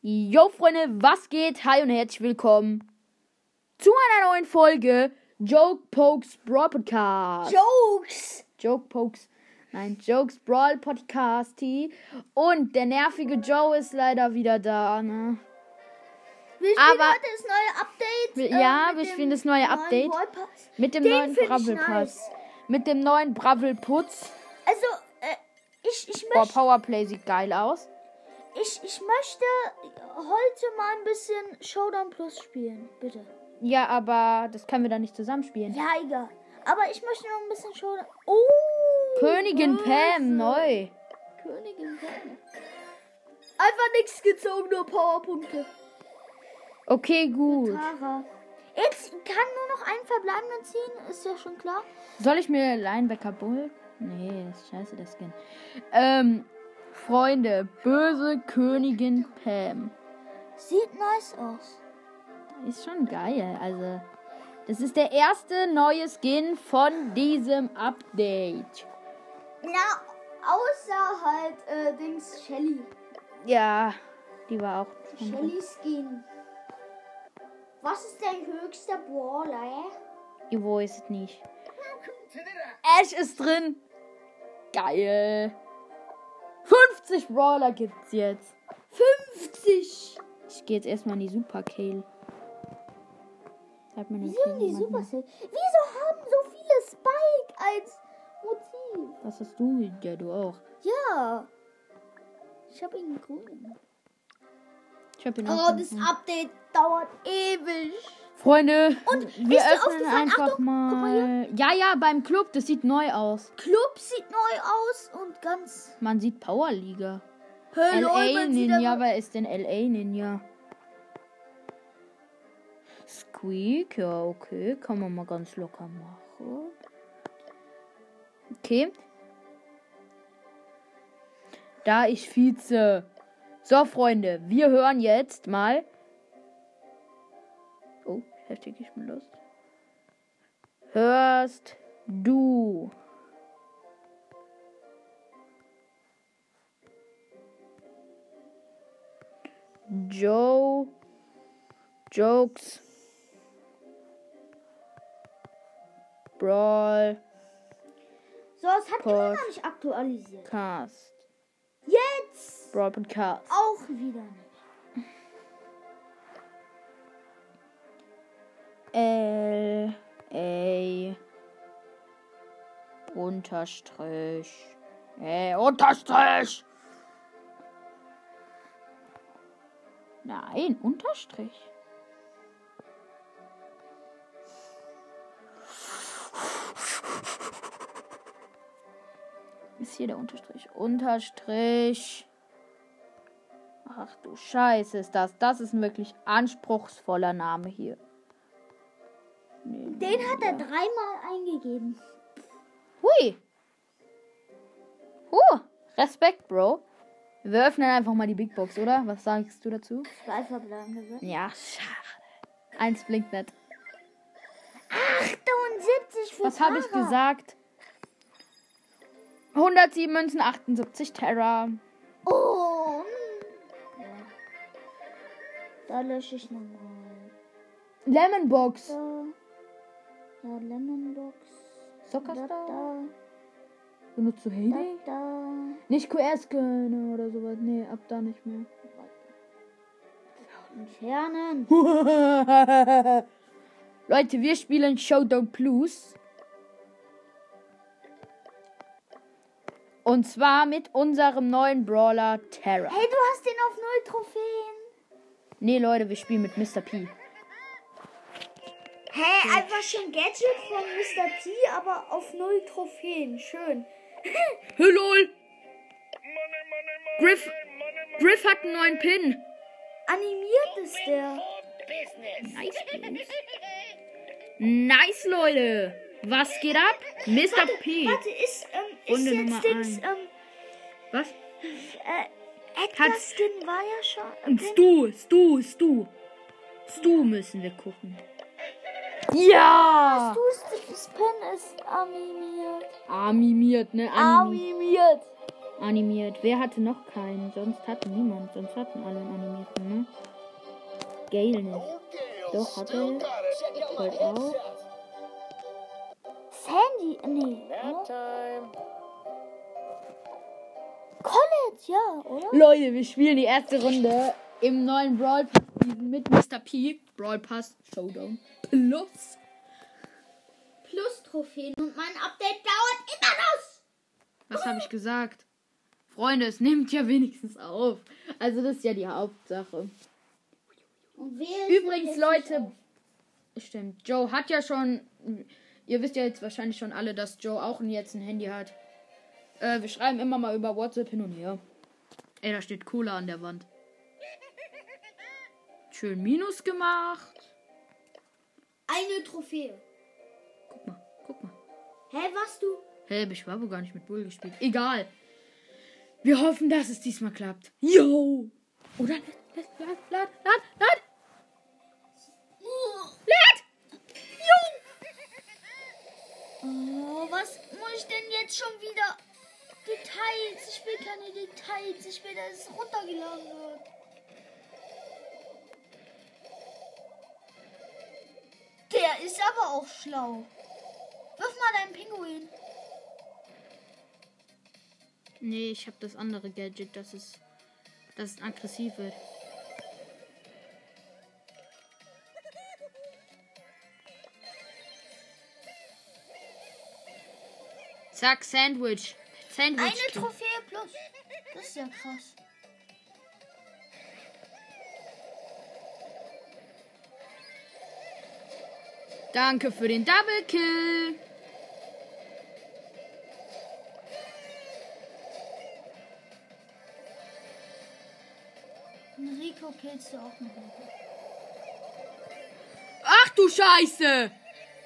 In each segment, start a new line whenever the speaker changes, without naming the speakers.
Yo, Freunde, was geht? Hi und herzlich willkommen zu einer neuen Folge Joke Pokes Brawl Podcast.
Jokes!
Joke Pokes, nein, Jokes Brawl Podcast. Und der nervige Joe ist leider wieder da, ne?
Wir spielen
Aber-
heute das neue Update.
Wir-
äh,
ja, wir spielen das neue Update. Mit dem
Den
neuen Bravel Pass.
nice.
Mit dem neuen Bravel Putz.
Also, äh, ich, ich,
Boah,
möchte,
Powerplay sieht geil aus.
Ich, ich möchte heute mal ein bisschen Showdown Plus spielen. Bitte.
Ja, aber das können wir dann nicht zusammenspielen.
Ja, egal. Aber ich möchte noch ein bisschen Showdown. Oh!
Königin
was?
Pam, neu.
Königin Pam. Einfach nichts gezogen, nur Powerpunkte.
Okay, gut.
Jetzt kann nur noch einen verbleibenden ziehen, ist ja schon klar.
Soll ich mir Linebacker Bull? Nee, das ist scheiße, der Skin. Ähm, Freunde, böse Königin Pam.
Sieht nice aus.
Ist schon geil. Also, das ist der erste neue Skin von diesem Update.
Na, außer halt äh, Dings Shelly.
Ja, die war auch.
Shelly Skin. Was ist dein höchster Brawler?
Ich weiß es nicht. Ash ist drin. Geil. 50 Brawler gibt's jetzt.
50!
Ich gehe jetzt erstmal in die Super Kale. Mir den
Wieso in die. Supercell? Wieso haben so viele Spike als Motiv?
Was hast du? Ja, du auch.
Ja. Ich habe ihn grün.
Ich hab ihn
Oh,
auch.
das
gefunden.
Update dauert ewig.
Freunde,
Und
wir
ist
öffnen einfach
Achtung, mal
mal. Ja, ja, beim Club, das sieht neu aus.
Club sieht neu aus und ganz.
Man sieht Power Liga.
Hey,
LA Ninja, wer ist denn LA Ninja? Squeak, ja, okay, kann man mal ganz locker machen. Okay. Da ich Vize. So, Freunde, wir hören jetzt mal. Heftig, ich bin Lust. Hörst du? Joe Jokes. Brawl.
So, es hat immer noch nicht aktualisiert.
Cast.
Jetzt!
Brawl Podcast
auch wieder nicht.
L A Unterstrich äh, Unterstrich Nein, Unterstrich. Ist hier der Unterstrich? Unterstrich. Ach du Scheiße, ist das. Das ist ein wirklich anspruchsvoller Name hier.
Den hat er dreimal eingegeben.
Hui. Huh. Respekt, Bro. Wir öffnen einfach mal die Big Box, oder? Was sagst du dazu?
Zwei verbleibende.
Ja, schade. Eins blinkt nicht.
78 für
Was habe ich gesagt? 107 Münzen, 78 Terra.
Oh. hm. Ja. Da lösche ich nochmal.
Lemon Box.
Da. Ja, Lemonbox.
Soccerstar. Benutzt du
da,
Heyday?
da.
Nicht QR-Scanner oder sowas. Nee, ab da nicht mehr.
Entfernen.
Leute, wir spielen Showdown Plus. Und zwar mit unserem neuen Brawler Terra.
Hey, du hast den auf null Trophäen.
Nee, Leute, wir spielen mit Mr. P.
Hey, einfach schon Gadget von Mr. T, aber auf null Trophäen. Schön.
Hey, lol. Griff, Griff hat einen neuen Pin.
Animiert ist der.
Nice, Jungs. Nice, Leute. Was geht ab? Mr. P.
Warte, ist, ähm, ist
Runde
jetzt
Nummer
Dings,
eins.
ähm,
Was?
äh, Edgar Skin war ja schon.
Und Stu, Stu, Stu. Stu müssen wir gucken. Ja!
Du, das Pen ist animiert.
Animiert, ne? Animiert.
Animiert.
animiert. Wer hatte noch keinen? Sonst hatte niemand. Sonst hatten alle einen animierten, ne? Gale nicht. Doch, hatte er. Colt auch.
Sandy, nee.
Nap
Oder?
time.
Colette, ja, oder?
Leute, wir spielen die erste Runde im neuen Brawl Pass mit Mr. P. Brawl Pass Showdown Plus.
Plus Trophäen und mein Update dauert immer noch.
Was habe ich gesagt? Freunde, es nimmt ja wenigstens auf. Also das ist ja die Hauptsache. Übrigens, Leute, stimmt, Joe hat ja schon, ihr wisst ja jetzt wahrscheinlich schon alle, dass Joe auch jetzt ein Handy hat. Äh, wir schreiben immer mal über WhatsApp hin und her. Ey, da steht Cola an der Wand. Schön Minus gemacht.
Eine Trophäe.
Guck mal, guck mal.
Hä, was du?
Hey, ich habe gar nicht mit Bull gespielt. Egal. Wir hoffen, dass es diesmal klappt. Yo! Oder? Lad, lad, lad, lad, lad. Lad!
Oh, was muss ich denn jetzt schon wieder? Details. Ich will keine Details. Ich will, dass es runtergeladen wird. Der ist aber auch schlau. Wirf mal deinen Pinguin.
Nee, ich habe das andere Gadget, das ist, das ist aggressiv wird. Zack, Sandwich. Sandwich.
Eine Trophäe plus. Das ist ja krass.
Danke für den Double Kill.
Einen Rico killst du auch Rico.
Ach du Scheiße.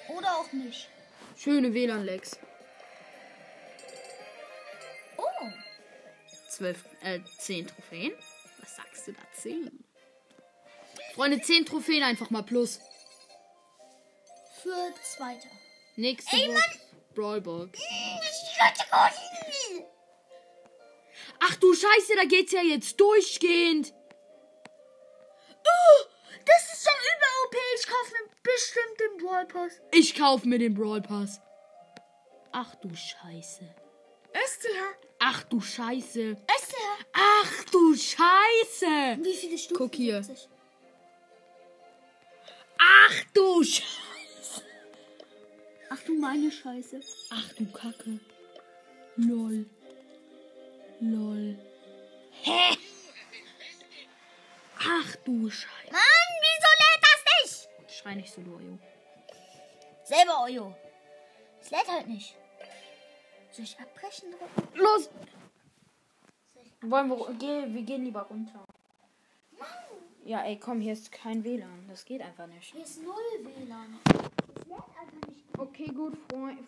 Oder auch nicht.
Schöne WLAN-Lex.
Oh.
12, äh, 10 Trophäen. Was sagst du da? 10. Freunde, 10 Trophäen einfach mal plus.
Für Zweiter.
Nächste
Ey,
Box. Brawlbox.
Ach
Ach du Scheiße, da geht's ja jetzt durchgehend.
Oh, das ist schon über OP. Ich kaufe mir bestimmt den Brawl Pass.
Ich kauf mir den Brawl Pass. Ach du Scheiße.
Der?
Ach du Scheiße.
Der?
Ach du Scheiße.
Wie viele Stufen?
Guck hier. Ach du Scheiße.
Ach du meine Scheiße.
Ach du Kacke. Lol. Lol. Hä? Ach du Scheiße.
Mann, wieso lädt das nicht?
Schrei nicht so, Lojo.
Selber Ojo. Es lädt halt nicht. Soll ich abbrechen drücken?
Los! Wollen wir, geh, wir gehen lieber runter. Ja, ey, komm, hier ist kein WLAN. Das geht einfach nicht.
Hier ist null WLAN.
Okay, gut,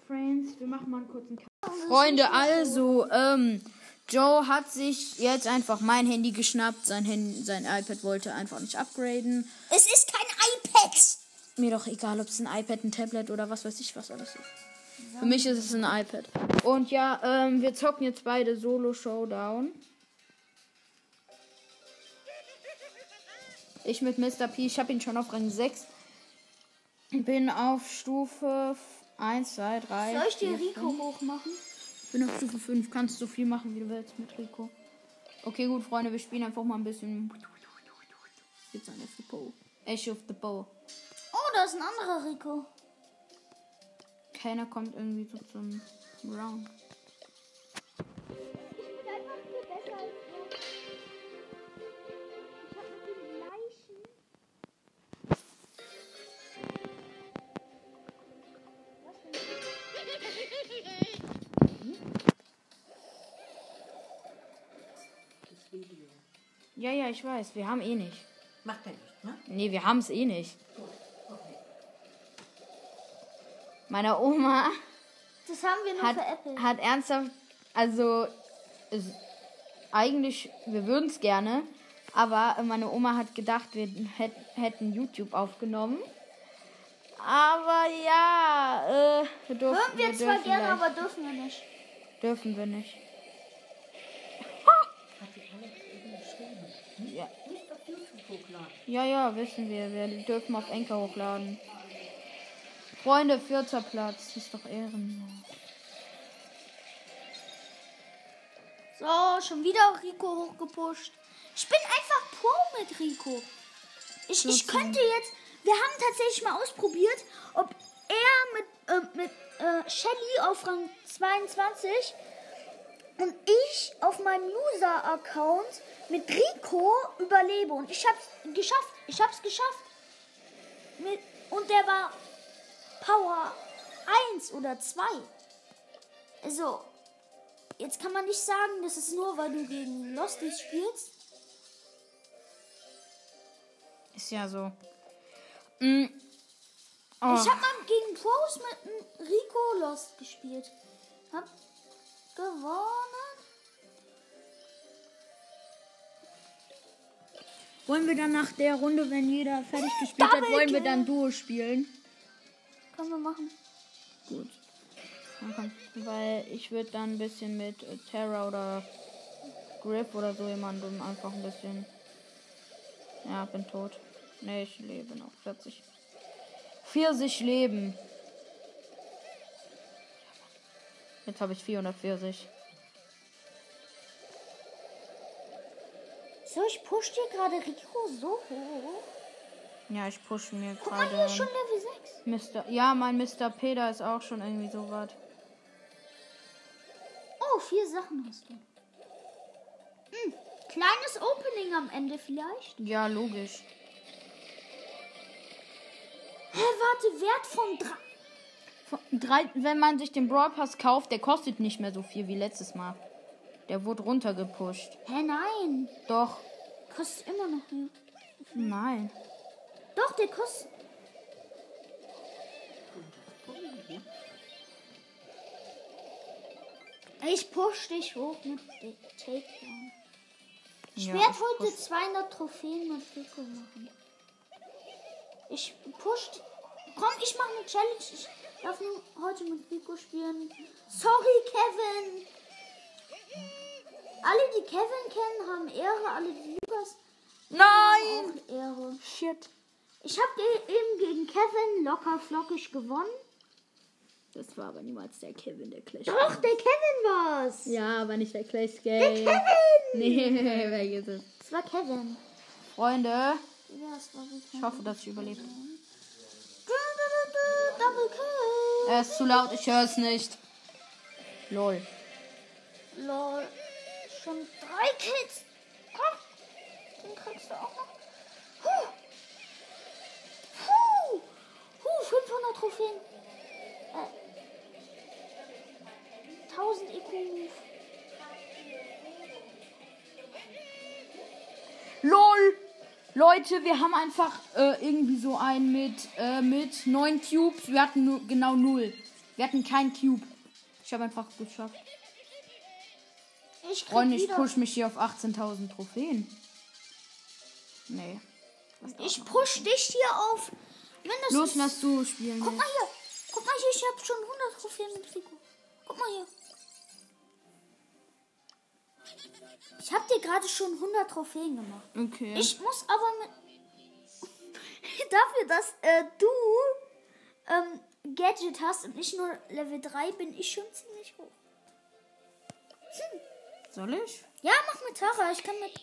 Friends. Wir machen mal einen kurzen Cut. Freunde, also, ähm, Joe hat sich jetzt einfach mein Handy geschnappt. Sein, Handy, sein iPad wollte einfach nicht upgraden.
Es ist kein iPad.
Mir doch egal, ob es ein iPad, ein Tablet oder was weiß ich, was alles ist. Für mich ist es ein iPad. Und ja, ähm, wir zocken jetzt beide Solo Showdown. Ich mit Mr. P. Ich habe ihn schon auf Rang 6. Bin auf Stufe 1, 2, 3.
Soll ich dir
4,
Rico
5.
hochmachen?
Bin auf Stufe 5. Kannst so viel machen, wie du willst mit Rico. Okay, gut, Freunde. Wir spielen einfach mal ein bisschen. Jetzt an the Bow. Ash of the Bow.
Oh, da ist ein anderer Rico.
Keiner kommt irgendwie so zum Round. Ich weiß. Wir haben eh nicht.
Macht er nicht, ne?
Nee, wir haben es eh nicht. Meine Oma
Das haben wir nur
hat,
für Apple.
hat ernsthaft, also es, eigentlich, wir würden es gerne, aber meine Oma hat gedacht, wir hätt, hätten YouTube aufgenommen. Aber ja, äh, wir dürfen,
Hören wir zwar
dürfen
gerne,
gleich-
aber dürfen wir nicht.
dürfen wir nicht.
Hochladen.
Ja, ja, wissen wir. Wir dürfen auf Enker hochladen. Freunde, vierter Platz. Ist doch ehrenlos.
So, schon wieder Rico hochgepusht. Ich bin einfach Pro mit Rico. Ich, ich könnte jetzt. Wir haben tatsächlich mal ausprobiert, ob er mit, äh, mit äh, Shelly auf Rang 22 und ich auf meinem User-Account mit Rico überlebe. Und ich hab's geschafft. Ich hab's geschafft. Mit, und der war Power 1 oder 2. Also, jetzt kann man nicht sagen, das ist nur, weil du gegen Losties spielst.
Ist ja so. Mm. Oh.
Ich habe mal gegen Pros mit Rico Lost gespielt. Hab gewonnen.
Wollen wir dann nach der Runde, wenn jeder fertig gespielt hat,
Double
wollen wir dann Duo spielen?
Können wir machen.
Gut. Du- Weil ich würde dann ein bisschen mit äh, Terra oder Griff oder so jemandem einfach ein bisschen. Ja, bin tot. Ne, ich lebe noch. 40. 40 Leben. Jetzt habe ich 440.
So, ich push dir gerade Rico so hoch.
Ja, ich push mir gerade.
Guck mal, hier schon Level 6.
Mister, ja, mein Mr. Peter ist auch schon irgendwie so weit.
Oh, vier Sachen hast du. Hm. Kleines Opening am Ende vielleicht?
Ja, logisch.
Hä, warte, Wert von
3. Drei, wenn man sich den Brawl Pass kauft, der kostet nicht mehr so viel wie letztes Mal. Der wurde runtergepusht.
Hä, nein.
Doch.
Kostet immer noch mehr.
Nein.
Doch, der kostet. Ich push dich hoch mit Takedown. Ich
Ja,
heute
push.
200 Trophäen mit Rico machen. Ich pusht. Komm, ich mache eine Challenge. Ich darf nur heute mit Rico spielen. Sorry, Kevin. Alle, die Kevin kennen, haben Ehre. Alle, die Lukas
Nein!
auch Ehre.
Shit.
Ich habe eben gegen Kevin locker flockig gewonnen.
Das war aber niemals der Kevin, der Clash.
Doch, der Kevin war's.
Ja, aber nicht der Clash Game.
Kevin!
Nee, vergiss es.
Es war Kevin.
Freunde,
Ja, es war so
ich hoffe, dass ich überlebe.
Double Kill.
Er ist zu laut, ich höre es nicht. Lol.
Lol. Schon drei Kills. Komm. Den kriegst du auch noch. Huh. Huh. Huh, 500 Trophäen. Äh. 1000 IQ.
LOL! Leute, wir haben einfach äh, irgendwie so einen mit, äh, mit neun Cubes. Wir hatten nur genau null. Wir hatten keinen Cube. Ich habe einfach geschafft.
Ich
Freunde, ich push mich hier auf 18.000 Trophäen. Nee.
Ich push dich hier auf. Mindestens.
Los, lass du spielen.
Guck
jetzt.
mal hier. Guck mal hier, ich habe schon 100 Trophäen mit Rico. Guck mal hier. Ich habe dir gerade schon 100 Trophäen gemacht.
Okay.
Ich muss aber mit. Dafür, dass äh, du ähm, Gadget hast und nicht nur Level 3, bin ich schon ziemlich hoch.
Soll ich?
Ja, mach mit Tara. Ich kann mit.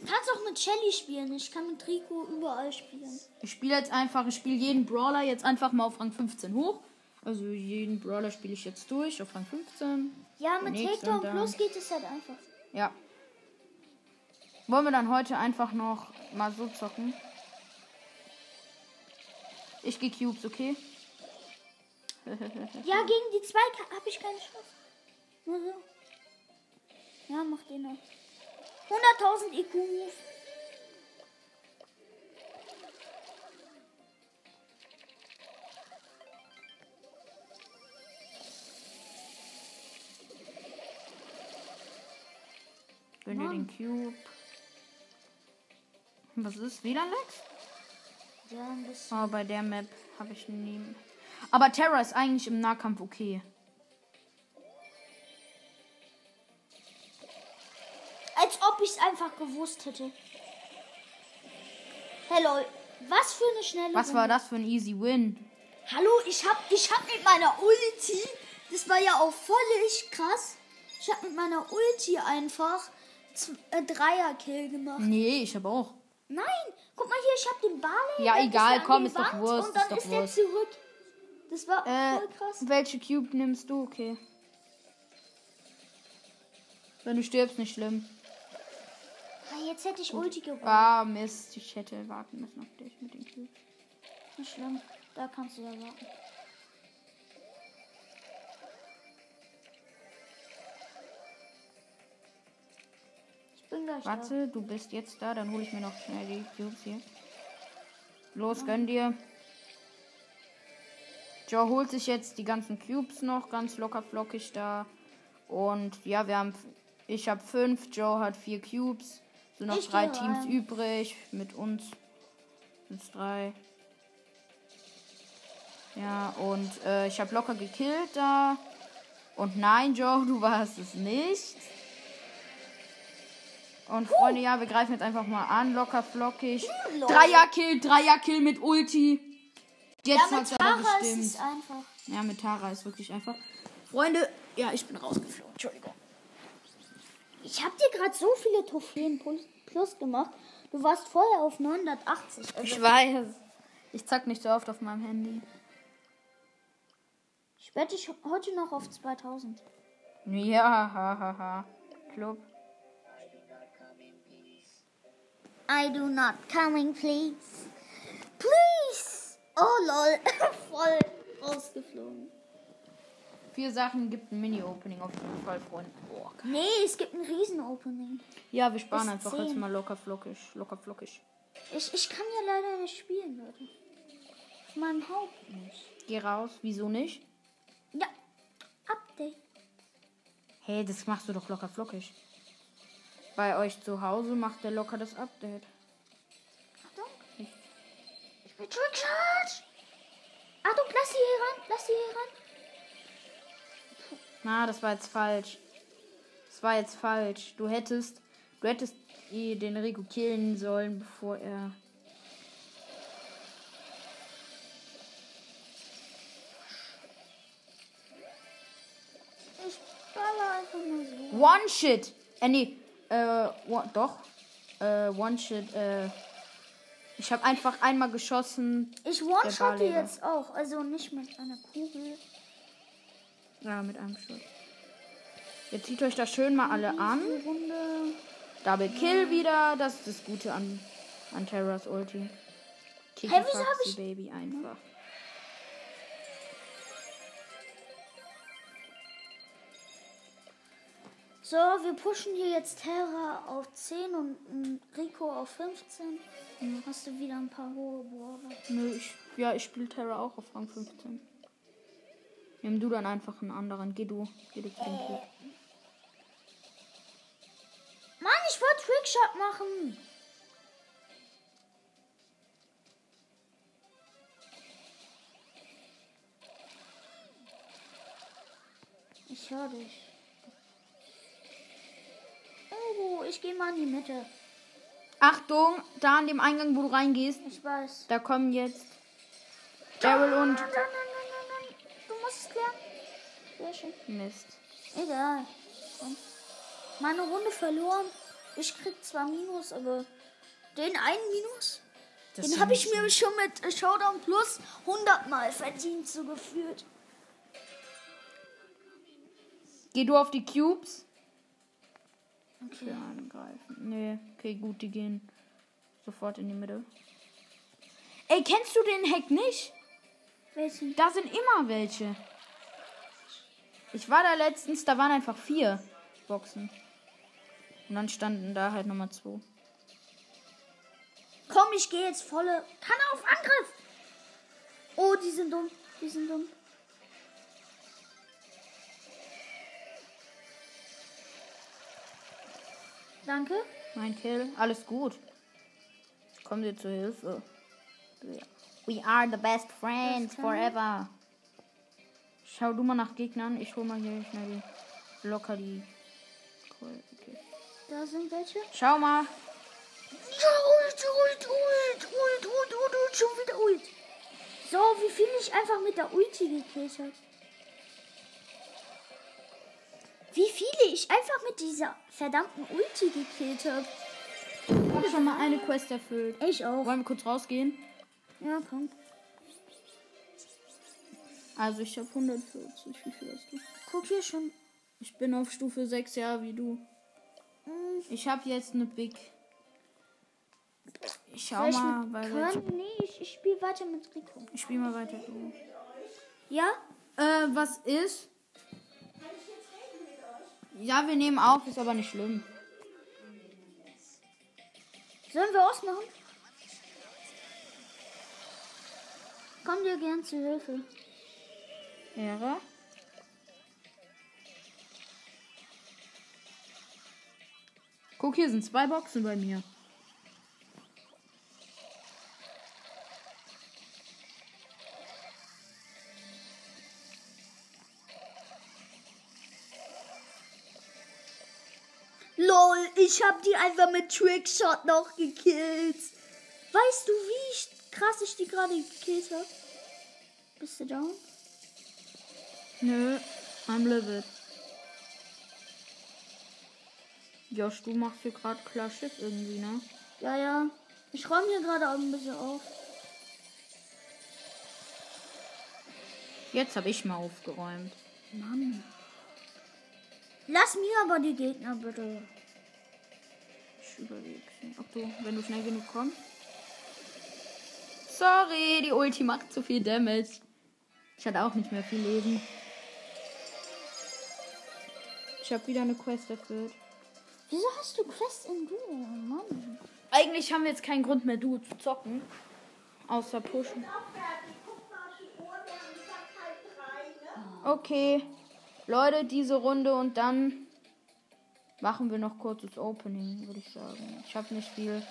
Du kannst auch mit Shelly spielen. Ich kann mit Rico überall spielen.
Ich spiele jetzt einfach, ich spiele jeden Brawler jetzt einfach mal auf Rang 15 hoch. Also jeden Brawler spiele ich jetzt durch auf Rang 15.
Ja, mit Takedown Plus geht es halt einfach.
Ja. Wollen wir dann heute einfach noch mal so zocken? Ich gehe Cubes, okay?
Ja, gegen die zwei habe ich keine Chance. Nur so. Ja, mach den noch. 100.000 IQ.
Gönn dir den Cube. Was ist? WLAN-Lex?
Ja, ein bisschen.
Oh, bei der Map habe ich nie. Aber Terra ist eigentlich im Nahkampf okay.
Als ob ich es einfach gewusst hätte. Hey lol, was für eine schnelle
Was
Runde.
war das für ein easy Win?
Hallo, ich hab, ich hab mit meiner Ulti, das war ja auch völlig krass. Ich hab mit meiner Ulti einfach äh, Dreier-Kill gemacht.
Nee, ich habe auch.
Nein, guck mal hier, ich hab den Barley.
Ja, egal, komm, ist doch
Wand
Wurst,
Und dann
ist doch
ist der zurück. Das war
Äh,
voll krass.
welche Cube nimmst du? Okay. Wenn du stirbst, nicht schlimm.
Ah, jetzt hätte ich Ulti gewonnen.
Ah, Mist. Ich hätte warten müssen auf dich mit den Cubes.
Nicht schlimm, da kannst du ja warten. Bin gleich da.
Warte, du bist jetzt da, dann hole ich mir noch schnell die Cubes hier. Los, gönn dir. Joe holt sich jetzt die ganzen Cubes noch, ganz locker flockig da. Und ja, wir haben. Ich habe fünf, Joe hat vier Cubes. Sind noch
Ich
drei Teams
rein.
übrig. Mit uns sind drei. Ja, und äh, ich habe locker gekillt da. Und nein, Joe, du warst es nicht. Und Freunde, ja, wir greifen jetzt einfach mal an, locker flockig.
lol.
Dreier-Kill, Dreier-Kill mit Ulti. Jetzt
Ja,
hat's
mit
aber
Tara ist es einfach.
Ja, mit Tara ist wirklich einfach. Freunde, ja, ich bin rausgeflogen. Entschuldigung.
Ich habe dir gerade so viele Trophäen plus, gemacht. Du warst vorher auf 980. Also
Ich weiß. Ich zack nicht so oft auf meinem Handy.
ich werde dich heute noch auf 2000.
Ja, hahaha. Ha, ha. Club.
I do not coming, please. Please. Oh lol, voll rausgeflogen.
Vier Sachen gibt ein Mini-Opening auf jeden Fall, Freunde. Boah.
Nee, es gibt ein Riesen-Opening.
Ja, wir sparen
Bis
einfach
zehn.
jetzt mal locker flockig. Locker flockig.
Ich, ich kann ja leider nicht spielen, Leute. Auf meinem Haupt nicht.
Geh raus. Wieso nicht?
Ja, Update.
Hey, das machst du doch locker flockig. Bei euch zu Hause macht der locker das Update.
Achtung. Ich bin Trickshot. Achtung, lass sie hier ran. Lass sie hier ran.
Na, das war jetzt falsch. Das war jetzt falsch. Du hättest, du hättest eh den Rico killen sollen, bevor er.
Ich baller einfach nur so.
One Shit. Äh, nee. Äh, one, doch. Äh, One Shit. Äh. Ich habe einfach einmal geschossen.
Ich one-shotte
Barley
jetzt auch. Also nicht mit einer Kugel.
Ja, mit einem Schuss. Jetzt zieht euch das schön mal alle an.
Die Runde.
Double Kill wieder. Das ist das Gute an, an Terras Ulti.
Hä, wieso hab
Foxy
ich-
Baby einfach.
So, wir pushen hier jetzt Terra auf 10 und Rico auf 15. Hast du wieder ein paar hohe Brawler.
Nö, ich, ja, ich spiele Terra auch auf Rang 15. Nimm du dann einfach einen anderen. Geh du. Geh du zu dem.
Mann, ich wollte Trickshot machen. Ich höre dich. Oh, ich gehe mal in die Mitte.
Achtung, da an dem Eingang, wo du reingehst,
Ich weiß.
da kommen jetzt Daryl und
Nein, nein, nein, nein, nein. Du musst es klären. Sehr schön.
Mist.
Egal. Komm. Meine Runde verloren. Ich krieg zwar Minus, aber den einen Minus,
Das
den habe ich mir schon mit äh, Showdown Plus 100 Mal verdient, so gefühlt.
Geh du auf die Cubes.
Okay.
Für angreifen. Nee, okay, gut, die gehen sofort in die Mitte. Ey, kennst du den Hack nicht?
Welchen?
Da sind immer welche. Ich war da letztens, da waren einfach vier Boxen. Und dann standen da halt nochmal zwei.
Komm, ich gehe jetzt volle Kanne auf Angriff. Oh, die sind dumm. Die sind dumm. Danke.
Mein Kill. Alles gut. Ich komme dir zur Hilfe. We are the best friends forever. Schau du mal nach Gegnern. Ich hol mal hier schnell die. Locker die. Cool. Okay.
Da sind welche.
Schau mal.
Ja, ult, ult, ult, ult, ult, ult, ult, schon wieder ult. So, wie viel ich einfach mit der Ulti gekillt habe. Wie viele ich einfach mit dieser verdammten Ulti gekillt habe.
Ich habe schon mal eine Quest erfüllt.
Ich auch.
Wollen wir kurz rausgehen?
Ja, komm.
Also ich habe 140. Wie viel hast du?
Guck hier schon.
Ich bin auf Stufe 6, ja, wie du.
Hm,
Ich habe jetzt eine Big. Ich schau
soll ich
mal, weil
Kern? Nee, ich, ich spiele weiter mit Rico.
ich spiele mal weiter. so.
Ja?
Äh, was ist? Ja, wir nehmen auf, ist aber nicht schlimm.
Sollen wir ausmachen? Komm dir gern zu Hilfe.
Ehre. Guck, hier sind zwei Boxen bei mir.
Ich hab die einfach mit Trickshot noch gekillt. Weißt du, wie ich, krass ich die gerade gekillt hab? Bist du down?
Nö, I'm livid. Josh, du machst hier gerade klar Schiff irgendwie, ne?
Ja, ja. Ich räume hier gerade auch ein bisschen auf.
Jetzt habe ich mal aufgeräumt.
Mann. Lass mir aber die Gegner bitte.
Ich überlege. Ob du, wenn du schnell genug kommst. Sorry, die Ulti macht zu viel Damage. Ich hatte auch nicht mehr viel Leben. Ich habe wieder eine Quest erfüllt.
Wieso hast du Quest in Duo? Mann.
Eigentlich haben wir jetzt keinen Grund mehr, Duo zu zocken. Außer pushen. Okay. Leute, diese Runde und dann machen wir noch kurzes Opening, würde ich sagen. Ich habe nicht viel.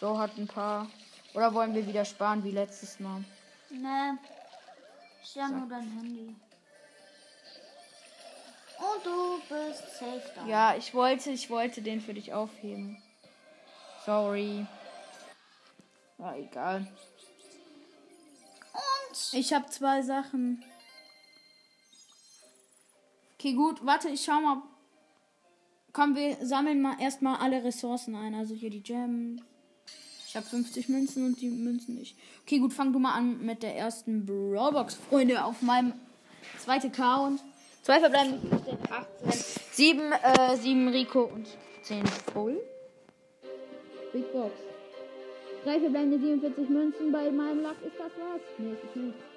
So hat ein paar. Oder wollen wir wieder sparen wie letztes Mal?
Nee. Ich hab nur dein Handy. Und du bist safe da.
Ja, ich wollte, ich wollte den für dich aufheben. Sorry. War egal.
Und
Ich habe zwei Sachen. Okay, gut. Warte, ich schau mal. Komm, wir sammeln mal erstmal alle Ressourcen ein. Also hier die Gems. Ich habe 50 Münzen und die Münzen nicht. Okay, gut, fang du mal an mit der ersten Brawlbox, Freunde, auf meinem zweiten Account. Zwei verbleiben 18. Sieben, äh, sieben Rico und 10 Full. Big Box. Drei verbleibende 47 Münzen bei meinem Lack. Ist das was? Nee, ist nicht.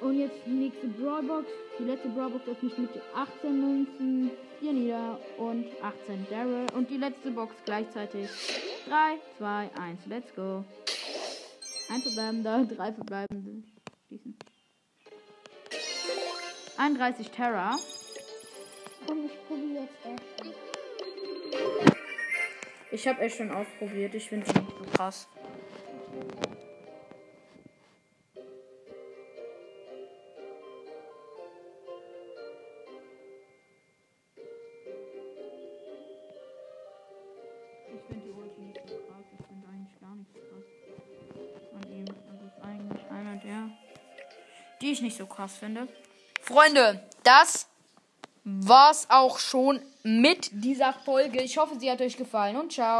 Und jetzt die nächste Brawlbox. Die letzte Brawlbox öffne ich mit 18 Münzen. Hier nieder und 18 Daryl. Und die letzte Box gleichzeitig. 3, 2, 1. Let's go. Ein verbleibender, drei verbleibende. Schließen. 31 Terra.
komm, ich probiere jetzt erst.
Ich habe echt schon ausprobiert. Ich finde ihn so krass. Ich nicht so krass finde. Freunde, das war's auch schon mit dieser Folge. Ich hoffe, sie hat euch gefallen und ciao.